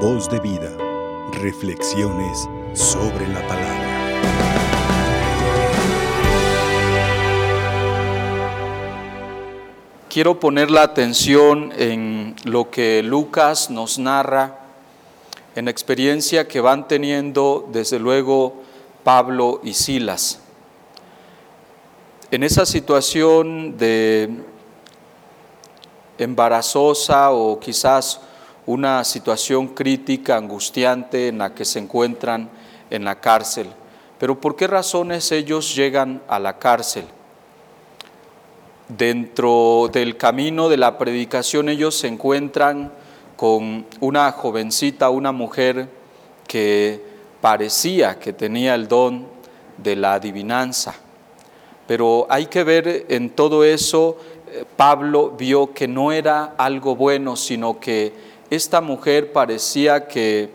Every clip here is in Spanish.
Voz de vida. Reflexiones sobre la palabra. Quiero poner la atención en lo que Lucas nos narra, en experiencia que van teniendo desde luego Pablo y Silas. En esa situación de embarazosa o quizás una situación crítica, angustiante en la que se encuentran en la cárcel. Pero ¿por qué razones ellos llegan a la cárcel? Dentro del camino de la predicación ellos se encuentran con una jovencita, una mujer que parecía que tenía el don de la adivinanza. Pero hay que ver en todo eso Pablo vio que no era algo bueno, sino que esta mujer parecía que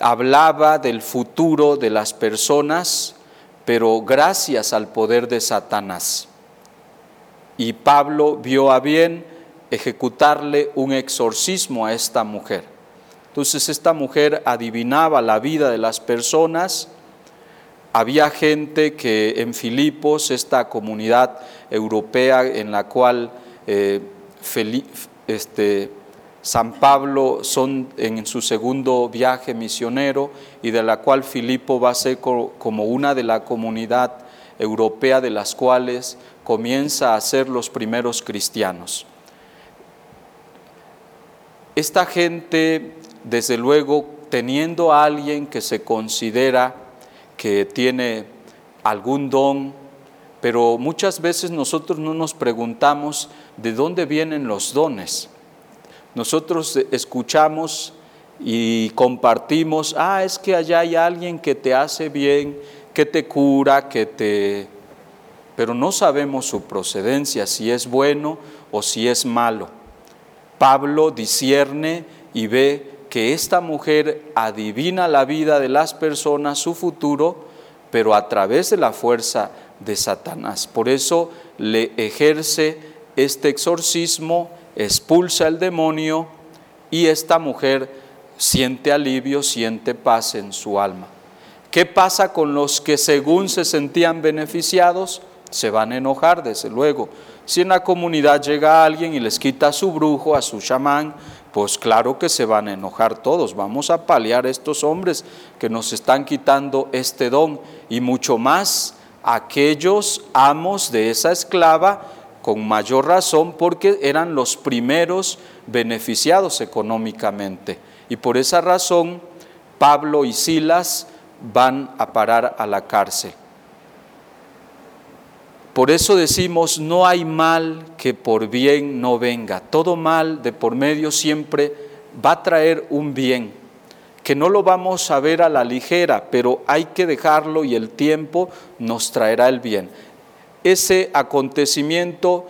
hablaba del futuro de las personas, pero gracias al poder de Satanás. Y Pablo vio a bien ejecutarle un exorcismo a esta mujer. Entonces esta mujer adivinaba la vida de las personas, había gente que en Filipos, esta comunidad europea en la cual eh, este, San Pablo son en su segundo viaje misionero y de la cual Filipo va a ser como una de la comunidad europea de las cuales comienza a ser los primeros cristianos. Esta gente, desde luego, teniendo a alguien que se considera que tiene algún don, pero muchas veces nosotros no nos preguntamos de dónde vienen los dones. Nosotros escuchamos y compartimos, ah, es que allá hay alguien que te hace bien, que te cura, que te... pero no sabemos su procedencia, si es bueno o si es malo. Pablo discierne y ve que esta mujer adivina la vida de las personas, su futuro, pero a través de la fuerza de Satanás. Por eso le ejerce este exorcismo, expulsa el demonio y esta mujer siente alivio, siente paz en su alma. ¿Qué pasa con los que según se sentían beneficiados? Se van a enojar, desde luego. Si en la comunidad llega alguien y les quita a su brujo, a su chamán, pues claro que se van a enojar todos. Vamos a paliar a estos hombres que nos están quitando este don y mucho más aquellos amos de esa esclava con mayor razón porque eran los primeros beneficiados económicamente. Y por esa razón Pablo y Silas van a parar a la cárcel. Por eso decimos, no hay mal que por bien no venga. Todo mal de por medio siempre va a traer un bien, que no lo vamos a ver a la ligera, pero hay que dejarlo y el tiempo nos traerá el bien. Ese acontecimiento,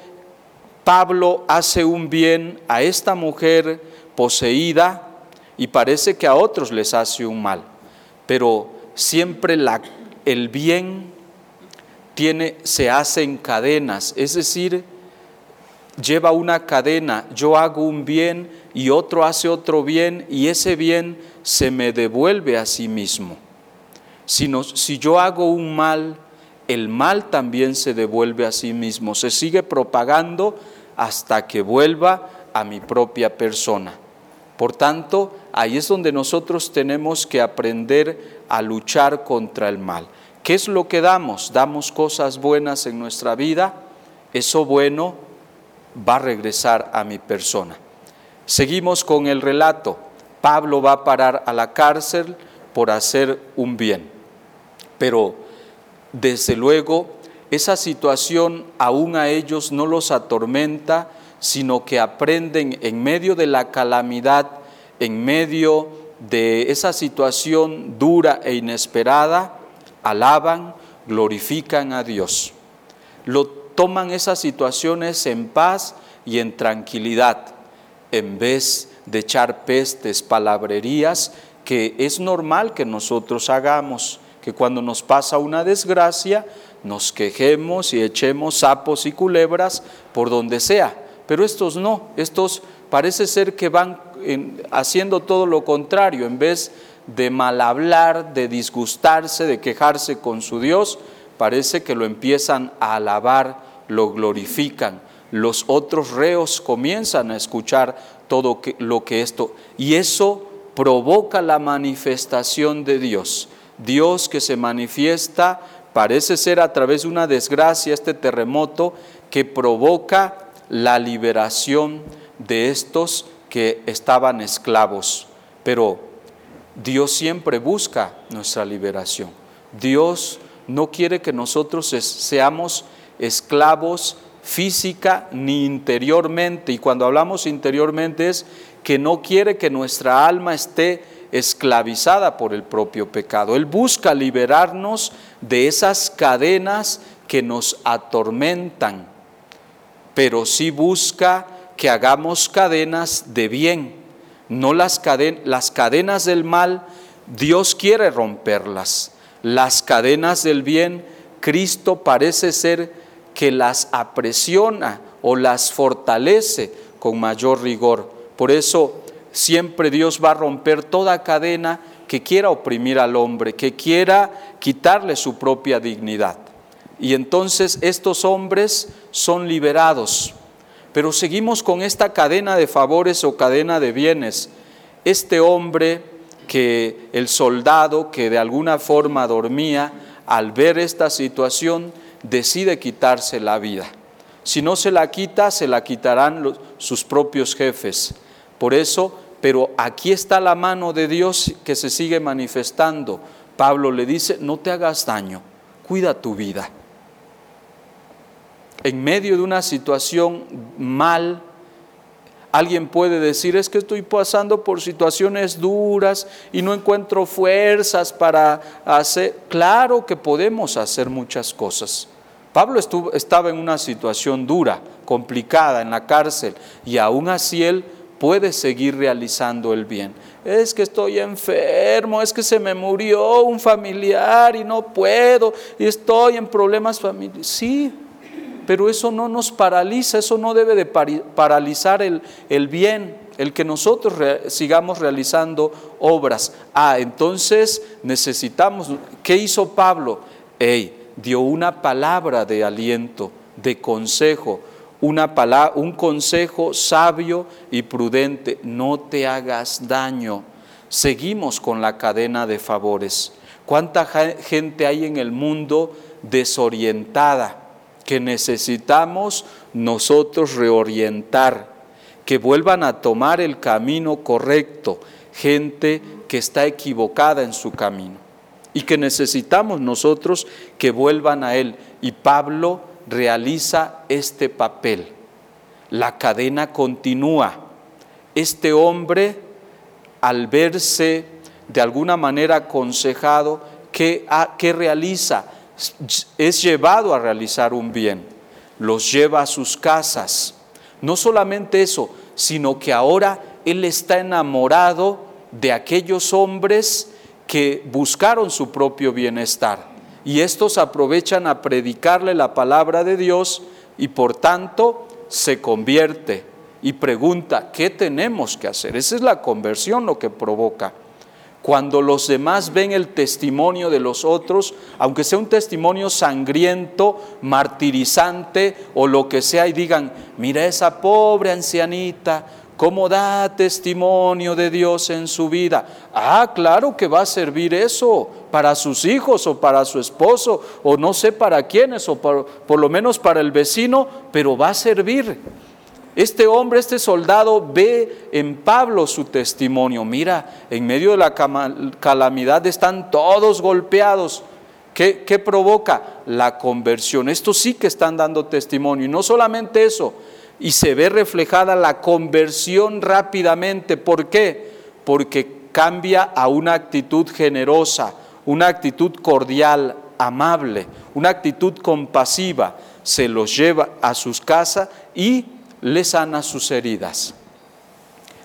Pablo hace un bien a esta mujer poseída y parece que a otros les hace un mal, pero siempre el bien se hace en cadenas, es decir, lleva una cadena, yo hago un bien y otro hace otro bien y ese bien se me devuelve a sí mismo. Si, si yo hago un mal, el mal también se devuelve a sí mismo, se sigue propagando hasta que vuelva a mi propia persona. Por tanto, ahí es donde nosotros tenemos que aprender a luchar contra el mal. ¿Qué es lo que damos? Damos cosas buenas en nuestra vida, eso bueno va a regresar a mi persona. Seguimos con el relato. Pablo va a parar a la cárcel por hacer un bien. Pero desde luego esa situación aún a ellos no los atormenta, sino que aprenden en medio de la calamidad, en medio de esa situación dura e inesperada, alaban, glorifican a Dios. Lo toman esas situaciones en paz y en tranquilidad, en vez de echar pestes, palabrerías, que es normal que nosotros hagamos, que cuando nos pasa una desgracia, nos quejemos y echemos sapos y culebras por donde sea. Pero estos no, estos parece ser que van haciendo todo lo contrario, en vez de mal hablar, de disgustarse, de quejarse con su Dios, parece que lo empiezan a alabar, lo glorifican. Los otros reos comienzan a escuchar todo lo que esto, y eso provoca la manifestación de Dios. Dios que se manifiesta parece ser a través de una desgracia, este terremoto, que provoca la liberación de estos que estaban esclavos. Pero Dios siempre busca nuestra liberación. Dios no quiere que nosotros seamos esclavos física ni interiormente. Y cuando hablamos interiormente es que no quiere que nuestra alma esté esclavizada por el propio pecado. Él busca liberarnos de esas cadenas que nos atormentan, pero sí busca que hagamos cadenas de bien, no las, las cadenas del mal, Dios quiere romperlas. Las cadenas del bien, Cristo parece ser que las apresiona o las fortalece con mayor rigor. Por eso siempre Dios va a romper toda cadena que quiera oprimir al hombre, que quiera quitarle su propia dignidad. Y entonces estos hombres son liberados. Pero seguimos con esta cadena de favores o cadena de bienes. Este hombre que el soldado que de alguna forma dormía, al ver esta situación, decide quitarse la vida. Si no se la quita, se la quitarán sus propios jefes. Por eso, pero aquí está la mano de Dios que se sigue manifestando. Pablo le dice, no te hagas daño, cuida tu vida. En medio de una situación mal, alguien puede decir, es que estoy pasando por situaciones duras y no encuentro fuerzas para hacer. Claro que podemos hacer muchas cosas. Pablo estuvo, estaba en una situación dura, complicada, en la cárcel, y aún así él puede seguir realizando el bien. Es que estoy enfermo, es que se me murió un familiar y no puedo, y estoy en problemas familiares. Sí, pero eso no nos paraliza, eso no debe de paralizar el, el bien, el que nosotros sigamos realizando obras. Ah, entonces necesitamos, ¿qué hizo Pablo? Ey, dio una palabra de aliento, de consejo, una un consejo sabio y prudente, no te hagas daño. Seguimos con la cadena de favores. ¿Cuánta gente hay en el mundo desorientada que necesitamos nosotros reorientar, que vuelvan a tomar el camino correcto, gente que está equivocada en su camino y que necesitamos nosotros que vuelvan a Él. Y Pablo realiza este papel. La cadena continúa. Este hombre, al verse de alguna manera aconsejado, ¿qué, realiza? Es llevado a realizar un bien. Los lleva a sus casas. No solamente eso, sino que ahora él está enamorado de aquellos hombres que buscaron su propio bienestar y estos aprovechan a predicarle la palabra de Dios y por tanto se convierte y pregunta, ¿qué tenemos que hacer? Esa es la conversión lo que provoca. Cuando los demás ven el testimonio de los otros, aunque sea un testimonio sangriento, martirizante o lo que sea, y digan, mira esa pobre ancianita, cómo da testimonio de Dios en su vida. Ah, claro que va a servir eso para sus hijos o para su esposo o no sé para quiénes o por, por lo menos para el vecino, pero va a servir. Este hombre, este soldado ve en Pablo su testimonio. Mira, en medio de la calamidad están todos golpeados. ¿Qué, ¿Qué, provoca? La conversión. Estos sí que están dando testimonio. Y no solamente eso, y se ve reflejada la conversión rápidamente. ¿Por qué? Porque cambia a una actitud generosa, una actitud cordial, amable, una actitud compasiva. Se los lleva a sus casas y les sana sus heridas.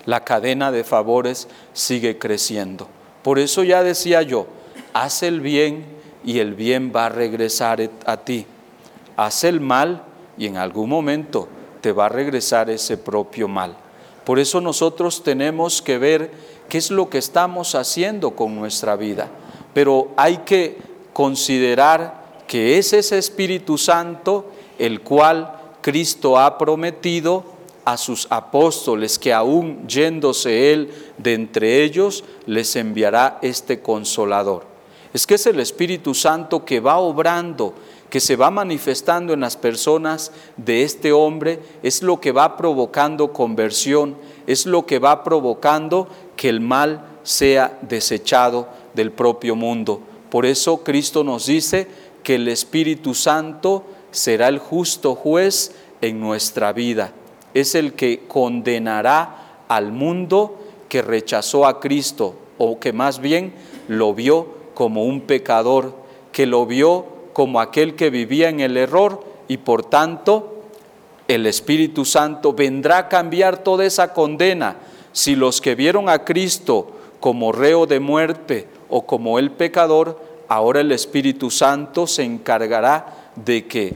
La cadena de favores sigue creciendo. Por eso ya decía yo, haz el bien y el bien va a regresar a ti. Haz el mal y en algún momento te va a regresar ese propio mal. Por eso nosotros tenemos que ver qué es lo que estamos haciendo con nuestra vida. Pero hay que considerar que es ese Espíritu Santo el cual Cristo ha prometido a sus apóstoles que aún yéndose Él de entre ellos, les enviará este consolador. Es que es el Espíritu Santo que va obrando, que se va manifestando en las personas de este hombre, es lo que va provocando conversión, es lo que va provocando que el mal sea desechado del propio mundo. Por eso Cristo nos dice que el Espíritu Santo será el justo juez en nuestra vida. Es el que condenará al mundo que rechazó a Cristo o que más bien lo vio como un pecador, que lo vio como aquel que vivía en el error y por tanto el Espíritu Santo vendrá a cambiar toda esa condena. Si los que vieron a Cristo como reo de muerte o como el pecador, ahora el Espíritu Santo se encargará de que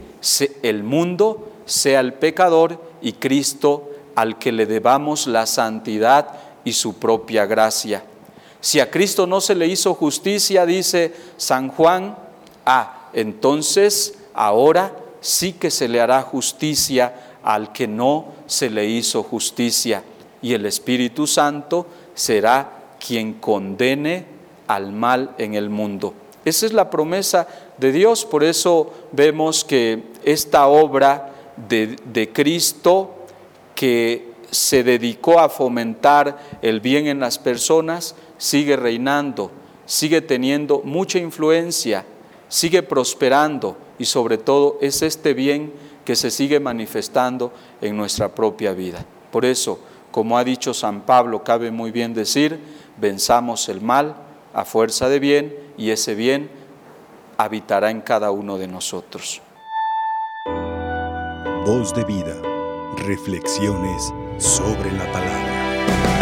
el mundo sea el pecador y Cristo al que le debamos la santidad y su propia gracia. Si a Cristo no se le hizo justicia, dice San Juan, ah, entonces ahora sí que se le hará justicia al que no se le hizo justicia. Y el Espíritu Santo será quien condene al mal en el mundo. Esa es la promesa de Dios, por eso vemos que esta obra de, Cristo que se dedicó a fomentar el bien en las personas, sigue reinando, sigue teniendo mucha influencia, sigue prosperando y sobre todo es este bien que se sigue manifestando en nuestra propia vida. Por eso, como ha dicho San Pablo, cabe muy bien decir, venzamos el mal a fuerza de bien y ese bien habitará en cada uno de nosotros. Voz de vida, reflexiones sobre la palabra.